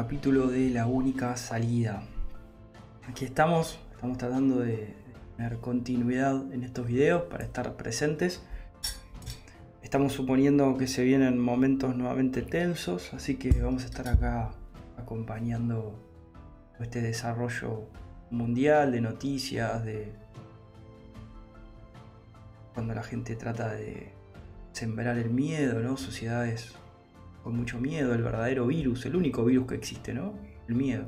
capítulo de La única salida. Aquí estamos, estamos tratando de tener continuidad en estos videos para estar presentes. Estamos suponiendo que se vienen momentos nuevamente tensos, así que vamos a estar acá acompañando este desarrollo mundial de noticias, de cuando la gente trata de sembrar el miedo, ¿no? Sociedades con mucho miedo, el verdadero virus, el único virus que existe, ¿no? El miedo.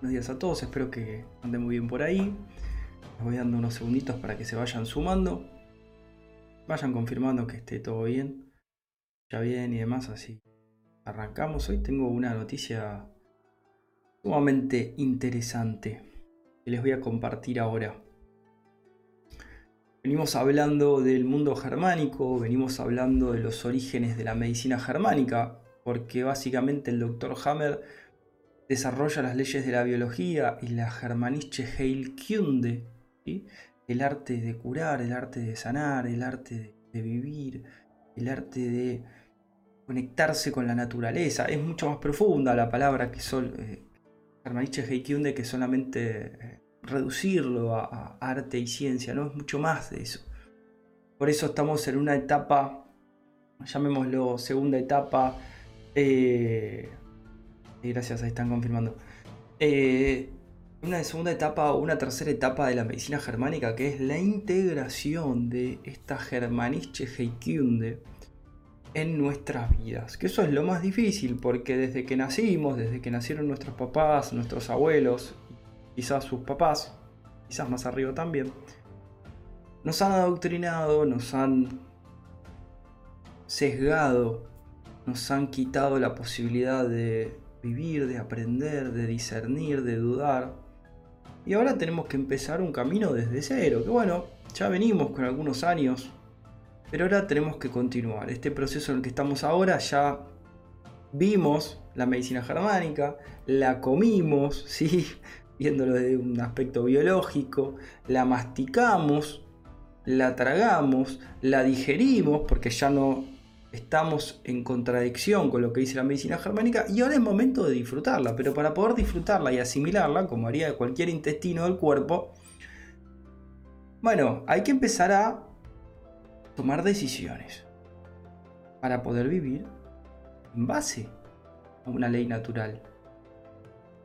Buenos días a todos, espero que anden muy bien por ahí. Les voy dando unos segunditos para que se vayan sumando. Vayan confirmando que esté todo bien. Ya bien y demás, así arrancamos. Hoy tengo una noticia sumamente interesante que les voy a compartir ahora. Venimos hablando del mundo germánico, venimos hablando de los orígenes de la medicina germánica, porque básicamente el doctor Hammer desarrolla las leyes de la biología y la Germanische Heilkunde, el arte de curar, el arte de sanar, el arte de vivir, el arte de conectarse con la naturaleza. Es mucho más profunda la palabra que son eh, Germanische Heilkunde que solamente eh, reducirlo a, arte y ciencia, ¿no? Es mucho más de eso. Por eso estamos en una etapa, llamémoslo segunda etapa, eh, gracias, ahí están confirmando. Eh, una segunda etapa o una tercera etapa de la medicina germánica que es la integración de esta Germanische Heikunde en nuestras vidas. Que eso es lo más difícil porque desde que nacimos, desde que nacieron nuestros papás, nuestros abuelos quizás sus papás, quizás más arriba también, nos han adoctrinado, nos han sesgado, nos han quitado la posibilidad de vivir, de aprender, de discernir, de dudar. Y ahora tenemos que empezar un camino desde cero, que bueno, ya venimos con algunos años, pero ahora tenemos que continuar. Este proceso en el que estamos ahora ya vimos la medicina germánica, la comimos, sí, viéndolo desde un aspecto biológico, la masticamos, la tragamos, la digerimos, porque ya no estamos en contradicción con lo que dice la medicina germánica, y ahora es momento de disfrutarla, pero para poder disfrutarla y asimilarla, como haría cualquier intestino del cuerpo, bueno, hay que empezar a tomar decisiones para poder vivir en base a una ley natural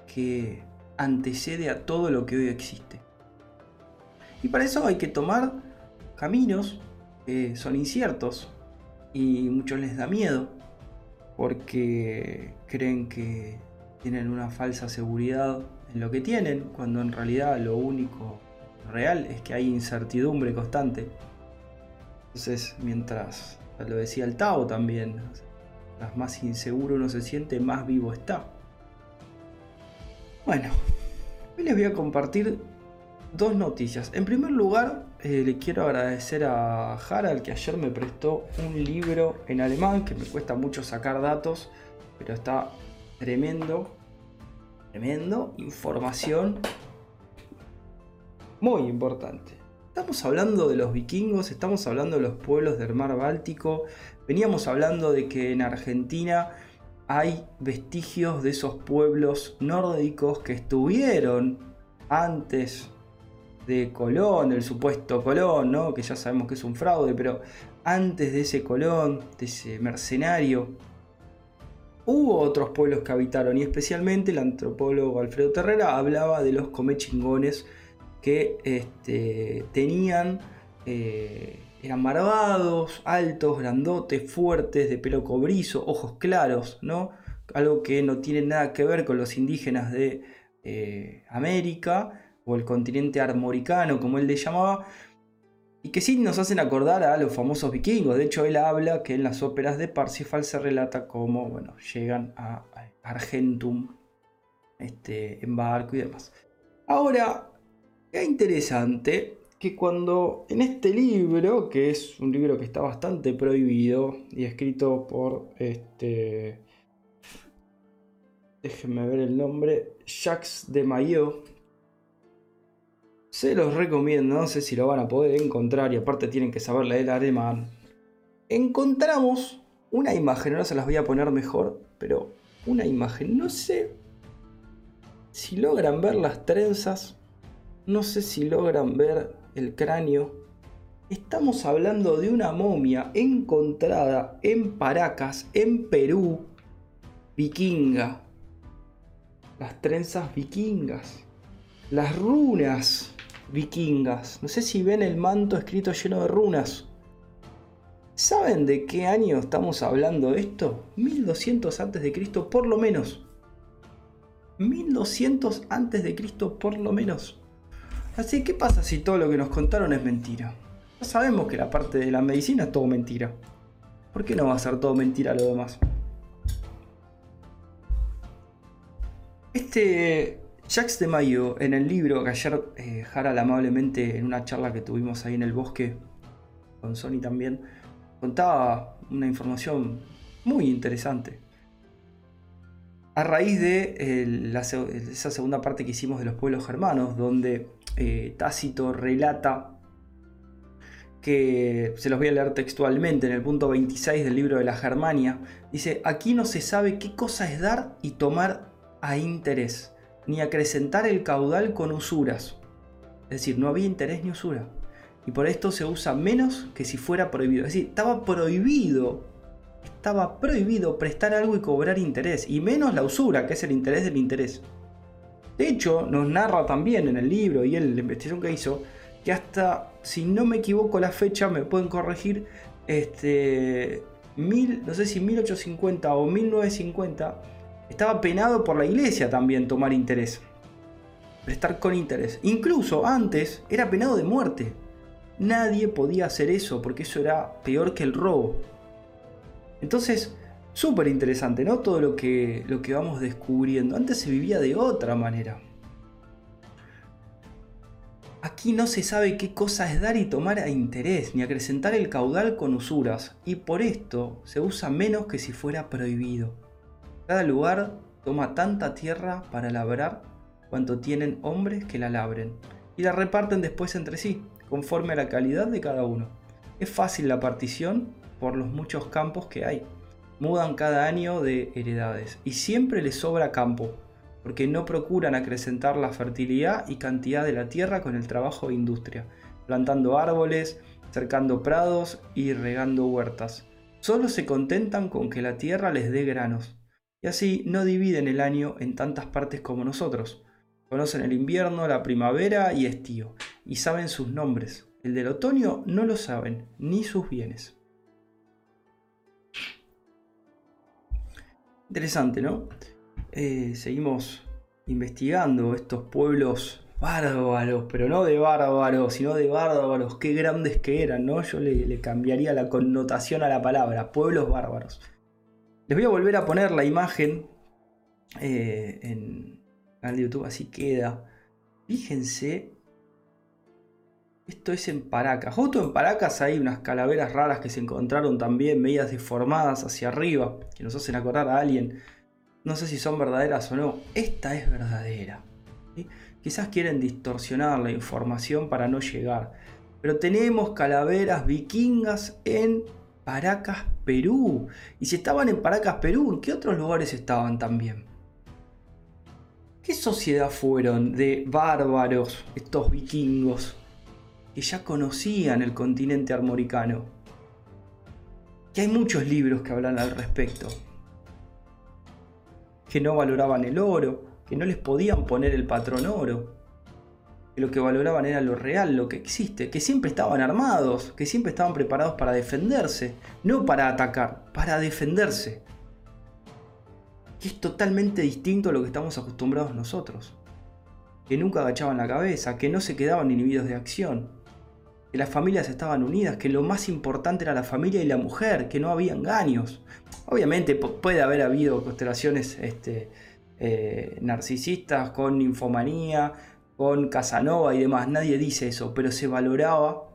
que antecede a todo lo que hoy existe. Y para eso hay que tomar caminos que son inciertos y muchos les da miedo porque creen que tienen una falsa seguridad en lo que tienen, cuando en realidad lo único real es que hay incertidumbre constante. Entonces, mientras, lo decía el Tao también, más inseguro uno se siente, más vivo está. Bueno, hoy les voy a compartir dos noticias. En primer lugar, eh, le quiero agradecer a Harald que ayer me prestó un libro en alemán que me cuesta mucho sacar datos, pero está tremendo, tremendo, información muy importante. Estamos hablando de los vikingos, estamos hablando de los pueblos del mar Báltico, veníamos hablando de que en Argentina hay vestigios de esos pueblos nórdicos que estuvieron antes de Colón, el supuesto Colón, ¿no? que ya sabemos que es un fraude, pero antes de ese Colón, de ese mercenario, hubo otros pueblos que habitaron y especialmente el antropólogo Alfredo Terrera hablaba de los comechingones que este, tenían eh, eran barbados, altos, grandotes, fuertes, de pelo cobrizo, ojos claros, ¿no? Algo que no tiene nada que ver con los indígenas de eh, América o el continente armoricano, como él le llamaba, y que sí nos hacen acordar a los famosos vikingos. De hecho, él habla que en las óperas de Parsifal se relata cómo bueno, llegan a Argentum este, en barco y demás. Ahora, qué interesante que cuando en este libro, que es un libro que está bastante prohibido y escrito por este. Déjenme ver el nombre. Jacques de Maillot. Se los recomiendo, no sé si lo van a poder encontrar y aparte tienen que saber leer alemán. Encontramos una imagen, ahora se las voy a poner mejor, pero una imagen, no sé si logran ver las trenzas, no sé si logran ver el cráneo. Estamos hablando de una momia encontrada en Paracas, en Perú, vikinga. Las trenzas vikingas. Las runas vikingas. No sé si ven el manto escrito lleno de runas. ¿Saben de qué año estamos hablando esto? 1200 a.C. por lo menos. 1200 a.C. por lo menos. Así, ¿qué pasa si todo lo que nos contaron es mentira? Ya sabemos que la parte de la medicina es todo mentira. ¿Por qué no va a ser todo mentira lo demás? Este Jacques de Mayo, en el libro que ayer eh, amablemente en una charla que tuvimos ahí en el bosque, con Sony también, contaba una información muy interesante. A raíz de esa segunda parte que hicimos de los pueblos germanos, donde eh, Tácito relata que, se los voy a leer textualmente, en el punto 26 del libro de la Germania, dice, aquí no se sabe qué cosa es dar y tomar a interés, ni acrecentar el caudal con usuras. Es decir, no había interés ni usura. Y por esto se usa menos que si fuera prohibido. Es decir, estaba prohibido, estaba prohibido prestar algo y cobrar interés. Y menos la usura, que es el interés del interés. De hecho, nos narra también en el libro y en la investigación que hizo, que hasta, si no me equivoco la fecha, me pueden corregir, este, mil, no sé si 1850 o 1950, estaba penado por la iglesia también tomar interés. Prestar con interés. Incluso antes era penado de muerte. Nadie podía hacer eso porque eso era peor que el robo. Entonces, súper interesante, ¿no? Todo lo que, lo que vamos descubriendo. Antes se vivía de otra manera. Aquí no se sabe qué cosa es dar y tomar a interés, ni acrecentar el caudal con usuras, y por esto se usa menos que si fuera prohibido. Cada lugar toma tanta tierra para labrar cuanto tienen hombres que la labren, y la reparten después entre sí, conforme a la calidad de cada uno. Es fácil la partición por los muchos campos que hay. Mudan cada año de heredades y siempre les sobra campo, porque no procuran acrecentar la fertilidad y cantidad de la tierra con el trabajo de industria, plantando árboles, cercando prados y regando huertas. Solo se contentan con que la tierra les dé granos, y así no dividen el año en tantas partes como nosotros. Conocen el invierno, la primavera y estío, y saben sus nombres. El del otoño no lo saben, ni sus bienes. Interesante, ¿no? Eh, seguimos investigando estos pueblos bárbaros, pero no de bárbaros, sino de bárbaros, qué grandes que eran, ¿no? Yo le cambiaría la connotación a la palabra, pueblos bárbaros. Les voy a volver a poner la imagen eh, en el YouTube, así queda. Fíjense, esto es en Paracas. Justo en Paracas hay unas calaveras raras que se encontraron también, medias deformadas hacia arriba, que nos hacen acordar a alguien. No sé si son verdaderas o no. Esta es verdadera. Quizás quieren distorsionar la información para no llegar. Pero tenemos calaveras vikingas en Paracas, Perú. Y si estaban en Paracas, Perú, ¿en qué otros lugares estaban también? ¿Qué sociedad fueron de bárbaros estos vikingos que ya conocían el continente armoricano? Que hay muchos libros que hablan al respecto. Que no valoraban el oro, que no les podían poner el patrón oro, que lo que valoraban era lo real, lo que existe, que siempre estaban armados, que siempre estaban preparados para defenderse, no para atacar, para defenderse. Que es totalmente distinto a lo que estamos acostumbrados nosotros. Que nunca agachaban la cabeza, que no se quedaban inhibidos de acción, que las familias estaban unidas, que lo más importante era la familia y la mujer, que no había engaños. Obviamente puede haber habido constelaciones este, eh, narcisistas con infomanía, con Casanova y demás, nadie dice eso, pero se valoraba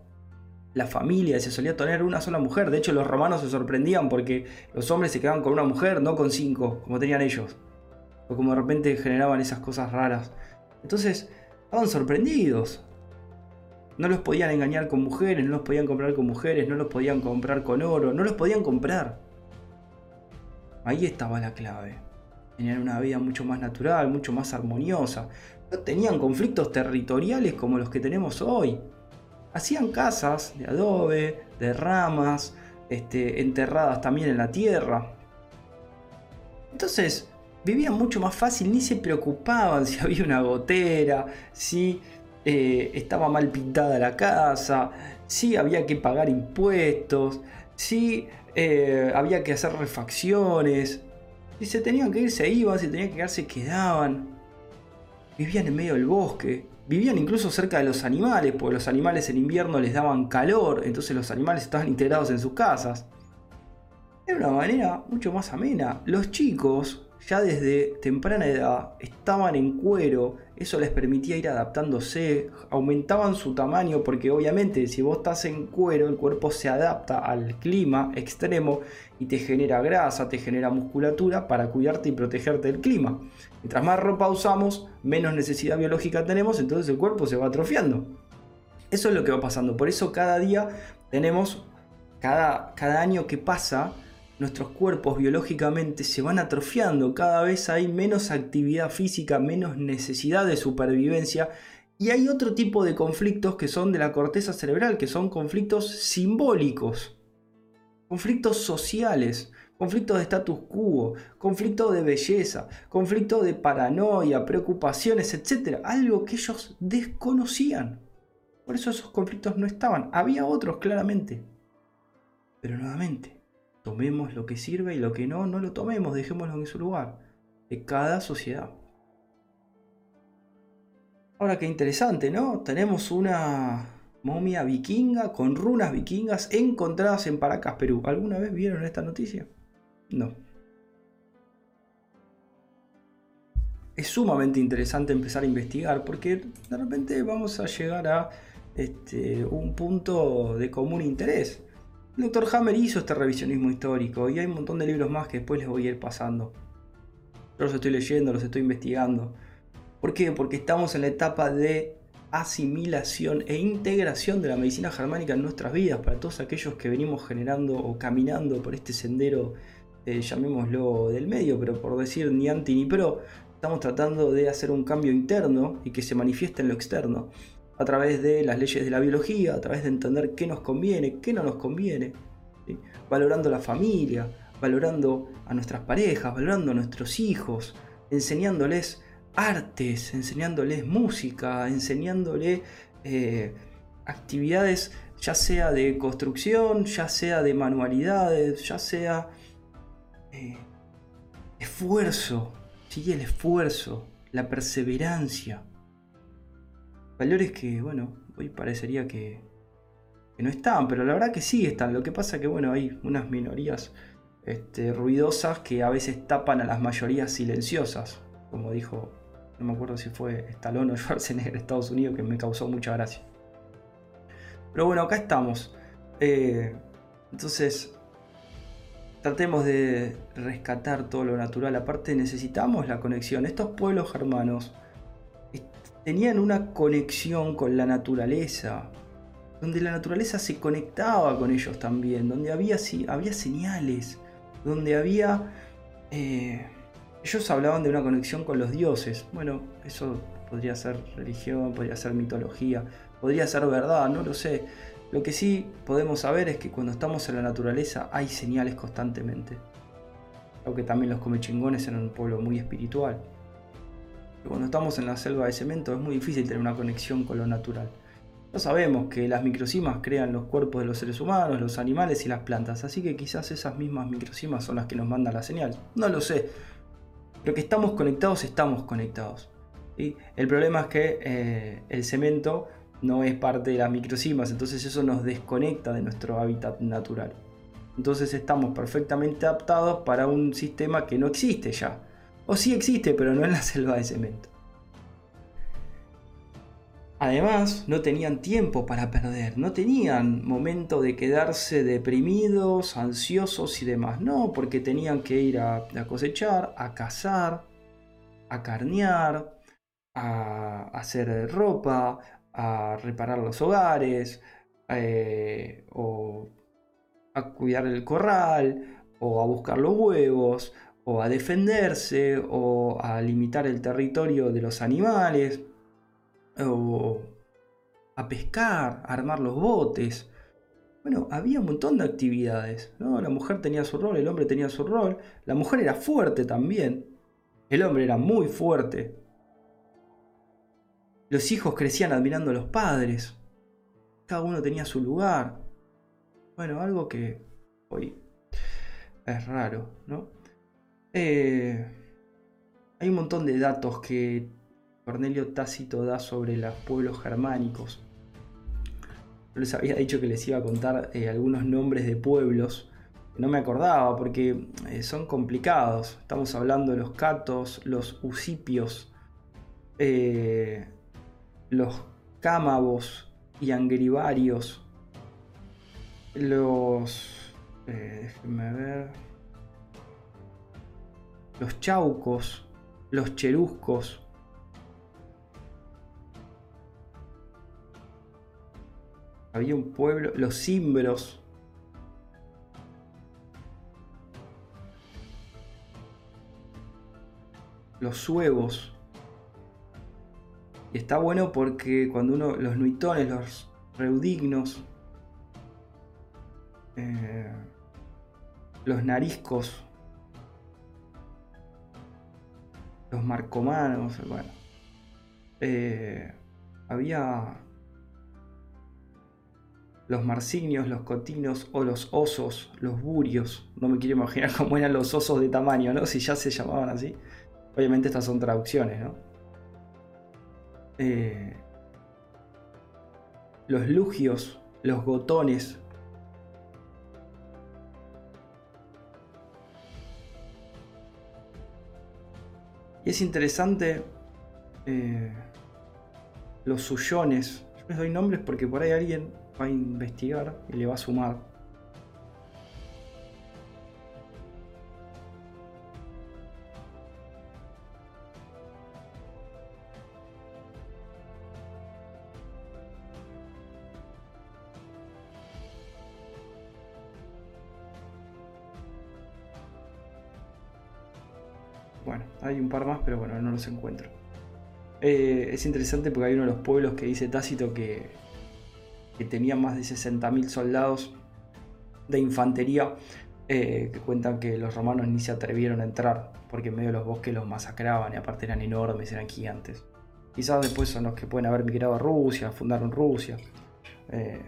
la familia, se solía tener una sola mujer. De hecho, los romanos se sorprendían porque los hombres se quedaban con una mujer, no con cinco, como tenían ellos. O como de repente generaban esas cosas raras. Entonces, estaban sorprendidos. No los podían engañar con mujeres, no los podían comprar con mujeres, no los podían comprar con oro, no los podían comprar. Ahí estaba la clave. Tenían una vida mucho más natural, mucho más armoniosa. No tenían conflictos territoriales como los que tenemos hoy. Hacían casas de adobe, de ramas, este, enterradas también en la tierra. Entonces, vivían mucho más fácil, ni se preocupaban si había una gotera, si eh, estaba mal pintada la casa, si había que pagar impuestos, si eh, había que hacer refacciones. Si se tenían que ir, se iban, si tenían que quedarse, quedaban. Vivían en medio del bosque. Vivían incluso cerca de los animales, porque los animales en invierno les daban calor, entonces los animales estaban integrados en sus casas. Era una manera mucho más amena. Los chicos ya desde temprana edad estaban en cuero, eso les permitía ir adaptándose, aumentaban su tamaño porque obviamente si vos estás en cuero el cuerpo se adapta al clima extremo y te genera grasa, te genera musculatura para cuidarte y protegerte del clima. Mientras más ropa usamos, menos necesidad biológica tenemos, entonces el cuerpo se va atrofiando. Eso es lo que va pasando, por eso cada día tenemos, cada, cada año que pasa, nuestros cuerpos biológicamente se van atrofiando, cada vez hay menos actividad física, menos necesidad de supervivencia y hay otro tipo de conflictos que son de la corteza cerebral, que son conflictos simbólicos, conflictos sociales, conflictos de status quo, conflictos de belleza, conflictos de paranoia, preocupaciones, etc. Algo que ellos desconocían. Por eso esos conflictos no estaban. Había otros claramente. Pero nuevamente, Tomemos lo que sirve y lo que no, no lo tomemos, dejémoslo en su lugar. De cada sociedad. Ahora qué interesante, ¿no? Tenemos una momia vikinga con runas vikingas encontradas en Paracas, Perú. ¿Alguna vez vieron esta noticia? No. Es sumamente interesante empezar a investigar porque de repente vamos a llegar a este, un punto de común interés. El doctor Hammer hizo este revisionismo histórico y hay un montón de libros más que después les voy a ir pasando. Yo los estoy leyendo, los estoy investigando. ¿Por qué? Porque estamos en la etapa de asimilación e integración de la medicina germánica en nuestras vidas para todos aquellos que venimos generando o caminando por este sendero, eh, llamémoslo del medio, pero por decir ni anti ni pro, estamos tratando de hacer un cambio interno y que se manifieste en lo externo a través de las leyes de la biología, a través de entender qué nos conviene, qué no nos conviene, valorando la familia, valorando a nuestras parejas, valorando a nuestros hijos, enseñándoles artes, enseñándoles música, enseñándoles eh, actividades ya sea de construcción, ya sea de manualidades, ya sea eh, esfuerzo, ¿sí? el esfuerzo, la perseverancia. Valores que, bueno, hoy parecería que, no están, pero la verdad que sí están. Lo que pasa que, bueno, hay unas minorías este, ruidosas que a veces tapan a las mayorías silenciosas. Como dijo, no me acuerdo si fue Stallone o Schwarzenegger de Estados Unidos, que me causó mucha gracia. Pero bueno, acá estamos. Eh, entonces, tratemos de rescatar todo lo natural. Aparte necesitamos la conexión. Estos pueblos germanos tenían una conexión con la naturaleza, donde la naturaleza se conectaba con ellos también, donde había, había señales, donde había... Eh, ellos hablaban de una conexión con los dioses. Bueno, eso podría ser religión, podría ser mitología, podría ser verdad, no lo sé. Lo que sí podemos saber es que cuando estamos en la naturaleza hay señales constantemente. Aunque también los comechingones eran un pueblo muy espiritual. Cuando estamos en la selva de cemento es muy difícil tener una conexión con lo natural. No sabemos que las microcimas crean los cuerpos de los seres humanos, los animales y las plantas, así que quizás esas mismas microcimas son las que nos mandan la señal. No lo sé. Pero que estamos conectados, estamos conectados. El problema es que eh, el cemento no es parte de las microcimas, entonces eso nos desconecta de nuestro hábitat natural. Entonces estamos perfectamente adaptados para un sistema que no existe ya. O sí existe, pero no en la selva de cemento. Además, no tenían tiempo para perder, no tenían momento de quedarse deprimidos, ansiosos y demás. No, porque tenían que ir a, cosechar, a cazar, a carnear, a, hacer ropa, a reparar los hogares, eh, o a cuidar el corral, o a buscar los huevos, o a defenderse, o a limitar el territorio de los animales, o a pescar, a armar los botes. Bueno, había un montón de actividades, ¿no? La mujer tenía su rol, el hombre tenía su rol, la mujer era fuerte también, el hombre era muy fuerte. Los hijos crecían admirando a los padres, cada uno tenía su lugar. Bueno, algo que hoy es raro, ¿no? Eh, hay un montón de datos que Cornelio Tácito da sobre los pueblos germánicos. Yo les había dicho que les iba a contar eh, algunos nombres de pueblos. no me acordaba porque eh, son complicados. Estamos hablando de los catos, los usipios, los cámabos y angribarios, los déjenme ver. Los chaucos, los cheruscos. Había un pueblo, los cimbros. Los suevos. Y está bueno porque cuando uno, los nuitones, los reudignos, eh, los nariscos, los marcomanos, bueno. Eh, había los marsignios, los cotinos o los osos, los burios. No me quiero imaginar cómo eran los osos de tamaño, ¿no? Si ya se llamaban así. Obviamente estas son traducciones, ¿no? Eh, los lugios, los gotones, Es interesante eh, los suyones. Yo les doy nombres porque por ahí alguien va a investigar y le va a sumar. Hay un par más, pero bueno, no los encuentro. Eh, es interesante porque hay uno de los pueblos que dice Tácito que, que tenía más de 60.000 soldados de infantería eh, que cuentan que los romanos ni se atrevieron a entrar porque en medio de los bosques los masacraban y aparte eran enormes, eran gigantes. Quizás después son los que pueden haber migrado a Rusia, fundaron Rusia. Eh,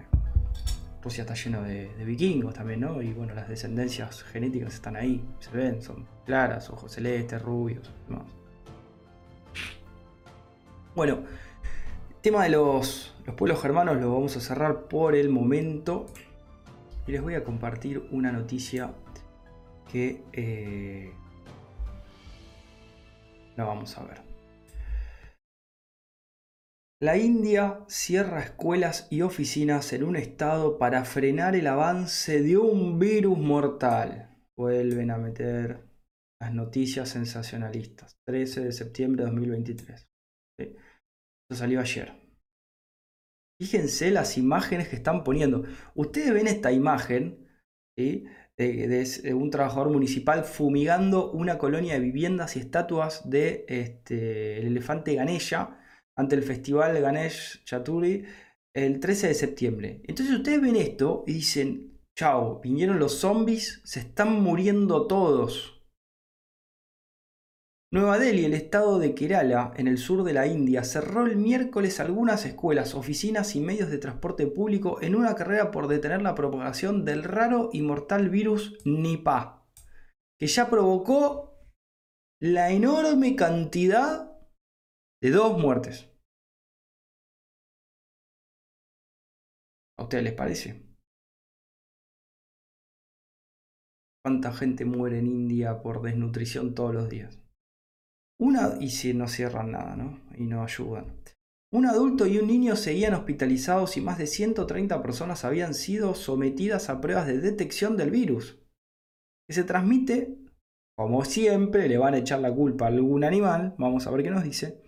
Rusia está lleno de, vikingos también, ¿no? Y bueno, las descendencias genéticas están ahí, se ven, son claras, ojos celestes, rubios, demás. Bueno, el tema de los, pueblos germanos lo vamos a cerrar por el momento. Y les voy a compartir una noticia que eh, la vamos a ver. La India cierra escuelas y oficinas en un estado para frenar el avance de un virus mortal. Vuelven a meter las noticias sensacionalistas. 13 de septiembre de 2023. Esto salió ayer. Fíjense las imágenes que están poniendo. Ustedes ven esta imagen de, un trabajador municipal fumigando una colonia de viviendas y estatuas de este, el elefante Ganesha ante el festival Ganesh Chaturi el 13 de septiembre. Entonces ustedes ven esto y dicen, chao, vinieron los zombies, se están muriendo todos. Nueva Delhi, el estado de Kerala, en el sur de la India, cerró el miércoles algunas escuelas, oficinas y medios de transporte público en una carrera por detener la propagación del raro y mortal virus Nipah, que ya provocó la enorme cantidad de dos muertes. ¿A ustedes les parece? ¿Cuánta gente muere en India por desnutrición todos los días? Una, y si no cierran nada, ¿no? Y no ayudan. Un adulto y un niño seguían hospitalizados y más de 130 personas habían sido sometidas a pruebas de detección del virus. Que se transmite, como siempre, le van a echar la culpa a algún animal, vamos a ver qué nos dice,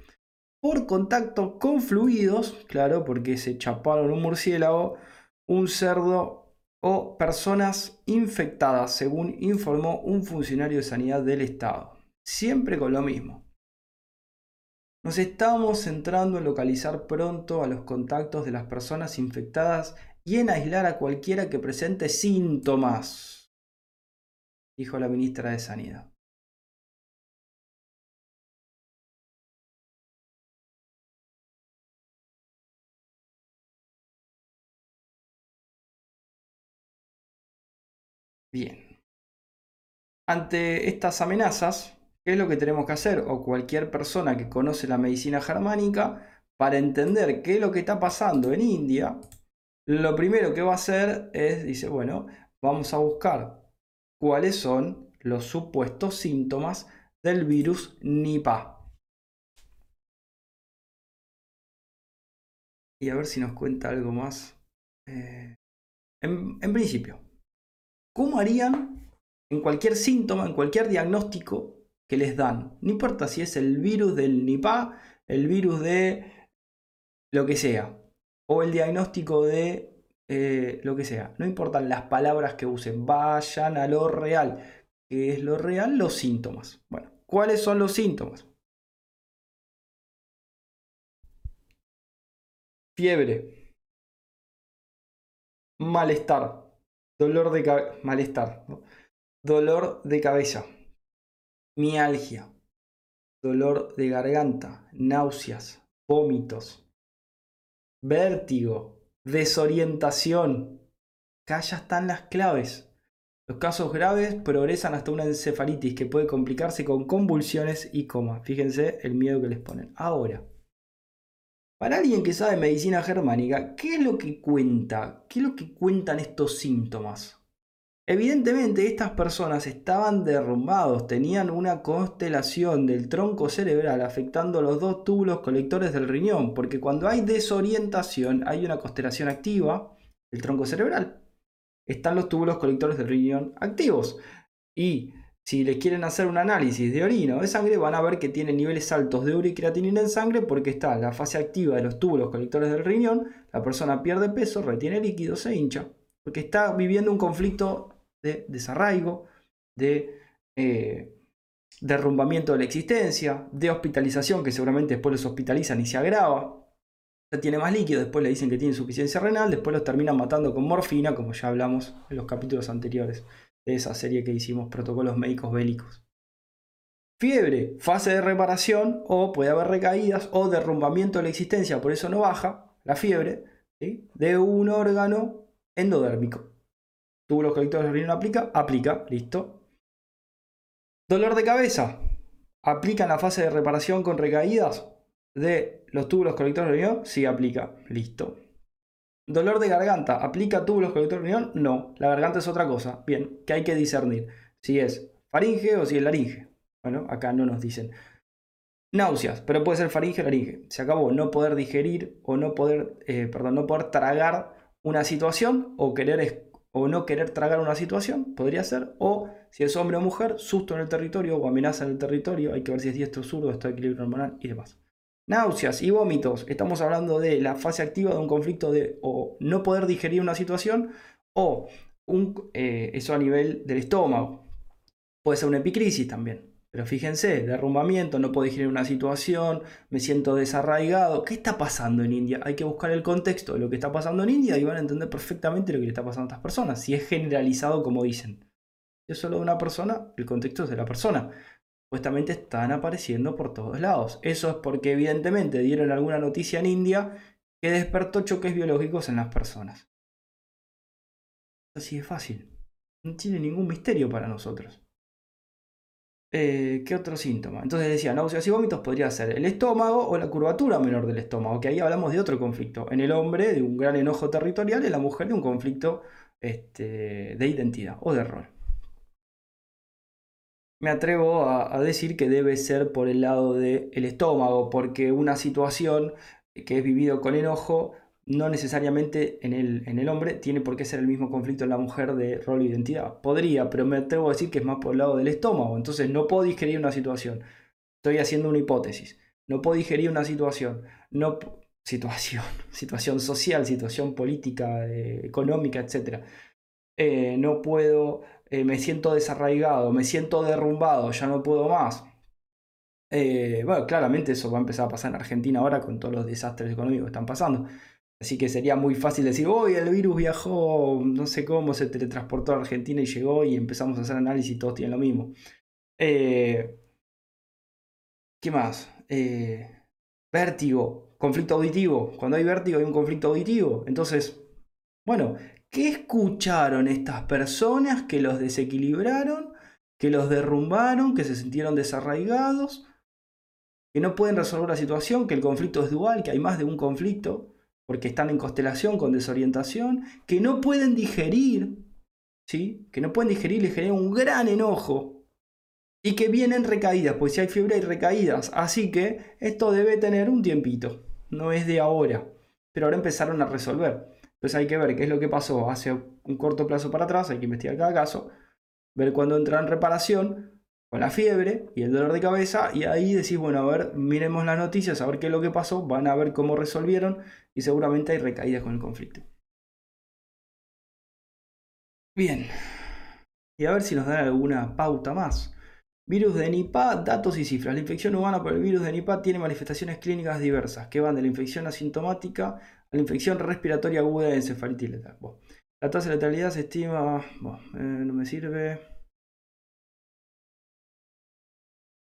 por contacto con fluidos, claro, porque se chaparon un murciélago, un cerdo o personas infectadas, según informó un funcionario de sanidad del Estado. Siempre con lo mismo. Nos estamos centrando en localizar pronto a los contactos de las personas infectadas y en aislar a cualquiera que presente síntomas, dijo la ministra de Sanidad. Bien. Ante estas amenazas, ¿qué es lo que tenemos que hacer? O cualquier persona que conoce la medicina germánica, para entender qué es lo que está pasando en India, lo primero que va a hacer es, dice, bueno, vamos a buscar cuáles son los supuestos síntomas del virus Nipah. Y a ver si nos cuenta algo más. Eh, en, en principio, ¿cómo harían en cualquier síntoma, en cualquier diagnóstico que les dan? No importa si es el virus del Nipah, el virus de lo que sea o el diagnóstico de eh, lo que sea. No importan las palabras que usen, vayan a lo real. ¿Qué es lo real? Los síntomas. Bueno, ¿cuáles son los síntomas? Fiebre, malestar, dolor de malestar, dolor de cabeza, mialgia, dolor de garganta, náuseas, vómitos, vértigo, desorientación. Acá ya están las claves. Los casos graves progresan hasta una encefalitis que puede complicarse con convulsiones y coma. Fíjense el miedo que les ponen. Ahora, para alguien que sabe medicina germánica, ¿qué es lo que cuenta? ¿Qué es lo que cuentan estos síntomas? Evidentemente estas personas estaban derrumbados, tenían una constelación del tronco cerebral afectando los dos túbulos colectores del riñón, porque cuando hay desorientación hay una constelación activa del tronco cerebral. Están los túbulos colectores del riñón activos. Y si le quieren hacer un análisis de orina o de sangre, van a ver que tiene niveles altos de creatinina en sangre porque está la fase activa de los túbulos colectores del riñón, la persona pierde peso, retiene líquido, se hincha porque está viviendo un conflicto de desarraigo, de eh, derrumbamiento de la existencia, de hospitalización, que seguramente después los hospitalizan y se agrava. Tiene más líquido, después le dicen que tiene insuficiencia renal, después los terminan matando con morfina, como ya hablamos en los capítulos anteriores de esa serie que hicimos, Protocolos Médicos Bélicos. Fiebre, fase de reparación, o puede haber recaídas, o derrumbamiento de la existencia, por eso no baja la fiebre, de un órgano endodérmico túbulos colectores del riñón aplica, aplica, listo. Dolor de cabeza, aplica en la fase de reparación con recaídas de los túbulos colectores del riñón, sí aplica, listo. Dolor de garganta, ¿aplica túbulos del riñón? No, la garganta es otra cosa. Bien, que hay que discernir si es faringe o si es laringe. Bueno, acá no nos dicen. Náuseas, pero puede ser faringe o laringe. Se acabó, no poder digerir o no poder, eh, perdón, no poder tragar una situación o querer o no querer tragar una situación, podría ser, o si es hombre o mujer, susto en el territorio o amenaza en el territorio, hay que ver si es diestro o zurdo, está equilibrio hormonal y demás. Náuseas y vómitos, estamos hablando de la fase activa de un conflicto de o no poder digerir una situación o eh, eso a nivel del estómago. Puede ser una epicrisis también. Pero fíjense, derrumbamiento, no puedo digerir una situación, me siento desarraigado. ¿Qué está pasando en India? Hay que buscar el contexto de lo que está pasando en India y van a entender perfectamente lo que le está pasando a estas personas. Si es generalizado como dicen. Si es solo de una persona, el contexto es de la persona. Supuestamente están apareciendo por todos lados. Eso es porque evidentemente dieron alguna noticia en India que despertó choques biológicos en las personas. Así de fácil. No tiene ningún misterio para nosotros. Eh, ¿Qué otro síntoma? Entonces decía, náuseas y vómitos podría ser el estómago o la curvatura menor del estómago, que ahí hablamos de otro conflicto. En el hombre de un gran enojo territorial, en la mujer de un conflicto este, de identidad o de rol. Me atrevo a, decir que debe ser por el lado del estómago, porque una situación que es vivido con enojo no necesariamente en el, en el, hombre tiene por qué ser el mismo conflicto en la mujer de rol e identidad. Podría, pero me atrevo a decir que es más por el lado del estómago. Entonces no puedo digerir una situación. Estoy haciendo una hipótesis. No puedo digerir una situación. No, situación, situación social, situación política, eh, económica, etc. eh, no puedo, eh, me siento desarraigado, me siento derrumbado, ya no puedo más. Eh, bueno, claramente eso va a empezar a pasar en Argentina ahora con todos los desastres económicos que están pasando. Así que sería muy fácil decir, hoy el virus viajó, no sé cómo, se teletransportó a Argentina y llegó y empezamos a hacer análisis y todos tienen lo mismo. ¿Qué más? vértigo, conflicto auditivo. Cuando hay vértigo hay un conflicto auditivo. Entonces, bueno, ¿qué escucharon estas personas que los desequilibraron, que los derrumbaron, que se sintieron desarraigados, que no pueden resolver la situación, que el conflicto es dual, que hay más de un conflicto, porque están en constelación con desorientación, que no pueden digerir, ¿sí? que no pueden digerir, les genera un gran enojo y que vienen recaídas, pues si hay fiebre hay recaídas, así que esto debe tener un tiempito, no es de ahora, pero ahora empezaron a resolver. Entonces hay que ver qué es lo que pasó hace un corto plazo para atrás, hay que investigar cada caso, ver cuándo entra en reparación con la fiebre y el dolor de cabeza y ahí decís, bueno, a ver, miremos las noticias, a ver qué es lo que pasó, van a ver cómo resolvieron y seguramente hay recaídas con el conflicto. Bien, y a ver si nos dan alguna pauta más. Virus de Nipah, datos y cifras. La infección humana por el virus de Nipah tiene manifestaciones clínicas diversas, que van de la infección asintomática a la infección respiratoria aguda de encefalitis letal. La tasa de letalidad se estima... Eh, no me sirve.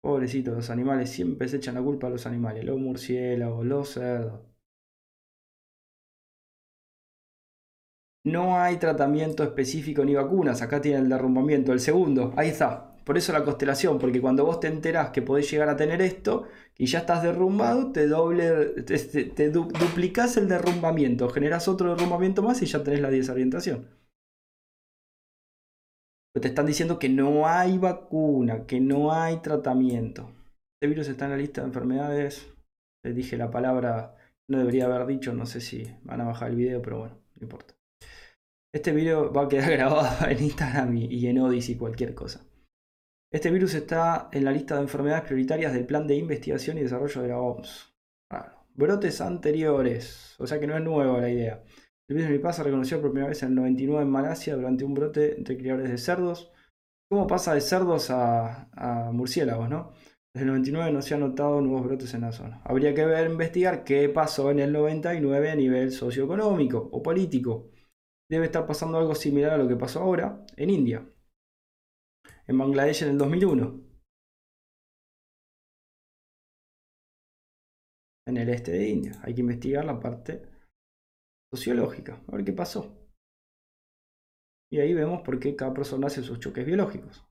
Pobrecitos, los animales siempre se echan la culpa a los animales. Los murciélagos, los cerdos. No hay tratamiento específico ni vacunas. Acá tiene el derrumbamiento. El segundo, ahí está. Por eso la constelación, porque cuando vos te enterás que podés llegar a tener esto y ya estás derrumbado, te doble, te, duplicás el derrumbamiento, generás otro derrumbamiento más y ya tenés la desorientación. te están diciendo que no hay vacuna, que no hay tratamiento. Este virus está en la lista de enfermedades. Les dije la palabra, no debería haber dicho, no sé si van a bajar el video, pero bueno, no importa. Este video va a quedar grabado en Instagram y en Odyssey, cualquier cosa. Este virus está en la lista de enfermedades prioritarias del Plan de Investigación y Desarrollo de la OMS. Brotes anteriores, o sea que no es nueva la idea. El virus Nipah se reconoció por primera vez en el 99 en Malasia durante un brote entre criadores de cerdos. ¿Cómo pasa de cerdos a, murciélagos, no? Desde el 99 no se han notado nuevos brotes en la zona. Habría que ver, investigar qué pasó en el 99 a nivel socioeconómico o político. Debe estar pasando algo similar a lo que pasó ahora en India en Bangladesh en el 2001. En el este de India. Hay que investigar la parte sociológica, a ver qué pasó. Y ahí vemos por qué cada persona hace sus choques biológicos.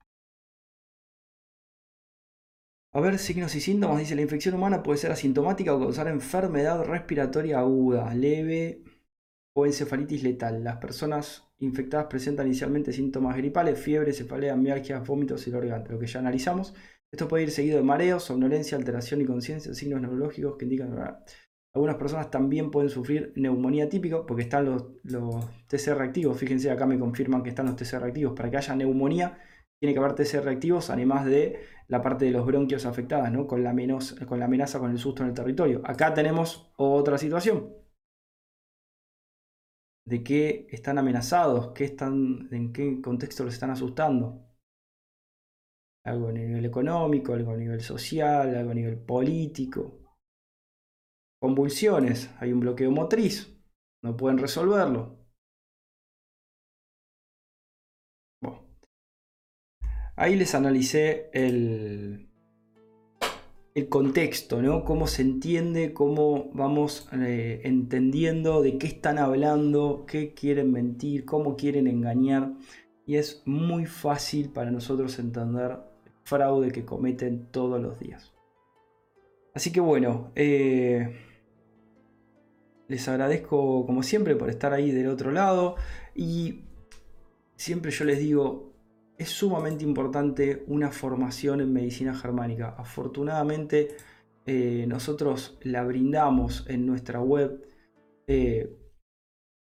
A ver, signos y síntomas. Dice, la infección humana puede ser asintomática o causar enfermedad respiratoria aguda, leve o encefalitis letal. Las personas infectadas presentan inicialmente síntomas gripales, fiebre, cefalea, mialgias, vómitos y organte, lo que ya analizamos. Esto puede ir seguido de mareos, somnolencia, alteración y conciencia, signos neurológicos que indican... Algunas personas también pueden sufrir neumonía típica porque están los, los TC reactivos. Fíjense, acá me confirman que están los TC reactivos. Para que haya neumonía tiene que haber TC reactivos, además de la parte de los bronquios afectadas, ¿no? con, la menos, con la amenaza, con el susto en el territorio. Acá tenemos otra situación de qué están amenazados, qué están, en qué contexto los están asustando. Algo a nivel económico, algo a nivel social, algo a nivel político. Convulsiones, hay un bloqueo motriz, no pueden resolverlo. Ahí les analicé el, el contexto, ¿no? Cómo se entiende, cómo vamos eh, entendiendo de qué están hablando, qué quieren mentir, cómo quieren engañar. Y es muy fácil para nosotros entender el fraude que cometen todos los días. Así que bueno, eh, les agradezco como siempre por estar ahí del otro lado. Y siempre yo les digo, es sumamente importante una formación en medicina germánica. Afortunadamente eh, nosotros la brindamos en nuestra web eh,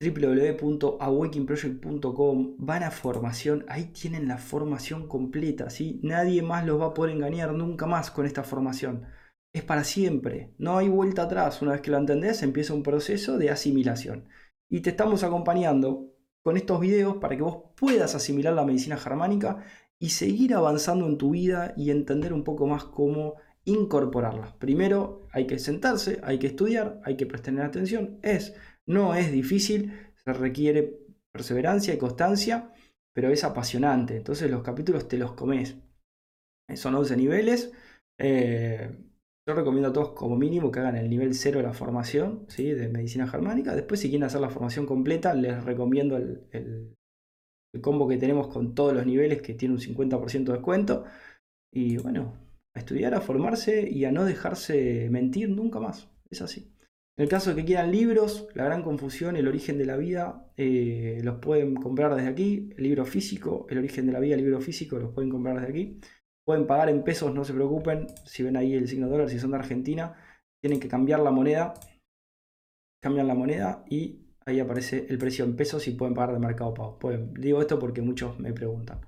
www.awakeningproject.com van a formación, ahí tienen la formación completa, ¿sí? nadie más los va a poder engañar nunca más con esta formación. Es para siempre, no hay vuelta atrás. Una vez que lo entendés, empieza un proceso de asimilación. Y te estamos acompañando con estos videos para que vos puedas asimilar la medicina germánica y seguir avanzando en tu vida y entender un poco más cómo incorporarla. Primero hay que sentarse, hay que estudiar, hay que prestar atención. Es, no es difícil, se requiere perseverancia y constancia, pero es apasionante. Entonces los capítulos te los comes. Son 11 niveles. Eh, yo recomiendo a todos como mínimo que hagan el nivel 0 de la formación ¿sí? de medicina germánica. Después si quieren hacer la formación completa, les recomiendo el, combo que tenemos con todos los niveles que tiene un 50% de descuento. Y bueno, a estudiar, a formarse y a no dejarse mentir nunca más. Es así. En el caso de que quieran libros, La Gran Confusión, El Origen de la Vida, eh, los pueden comprar desde aquí. El libro físico, El Origen de la Vida, el libro físico, los pueden comprar desde aquí. Pueden pagar en pesos, no se preocupen. Si ven ahí el signo dólar, si son de Argentina, tienen que cambiar la moneda. Cambian la moneda y ahí aparece el precio en pesos y pueden pagar de mercado pago. digo esto porque muchos me preguntan.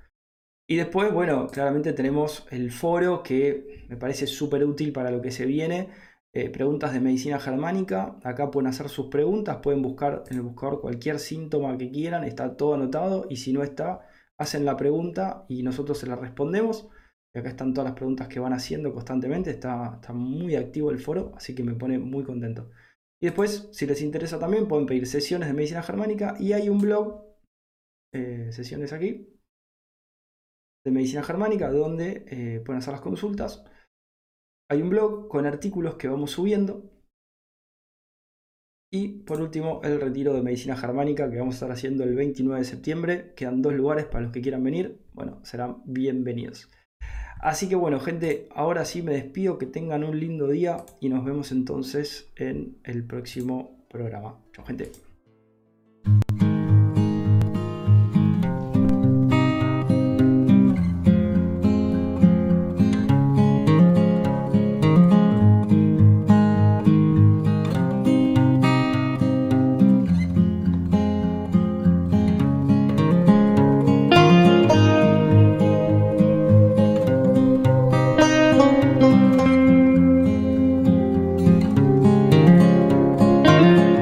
Y después, bueno, claramente tenemos el foro que me parece súper útil para lo que se viene. Eh, preguntas de medicina germánica. Acá pueden hacer sus preguntas, pueden buscar en el buscador cualquier síntoma que quieran, está todo anotado y si no está, hacen la pregunta y nosotros se la respondemos. Y acá están todas las preguntas que van haciendo constantemente, está, está muy activo el foro, así que me pone muy contento. Y después, si les interesa también, pueden pedir sesiones de medicina germánica y hay un blog, eh, sesiones aquí, de medicina germánica, donde eh, pueden hacer las consultas. Hay un blog con artículos que vamos subiendo. Y por último, el retiro de medicina germánica que vamos a estar haciendo el 29 de septiembre. Quedan dos lugares para los que quieran venir. Bueno, serán bienvenidos. Así que bueno, gente, ahora sí me despido. Que tengan un lindo día y nos vemos entonces en el próximo programa. Chao, gente.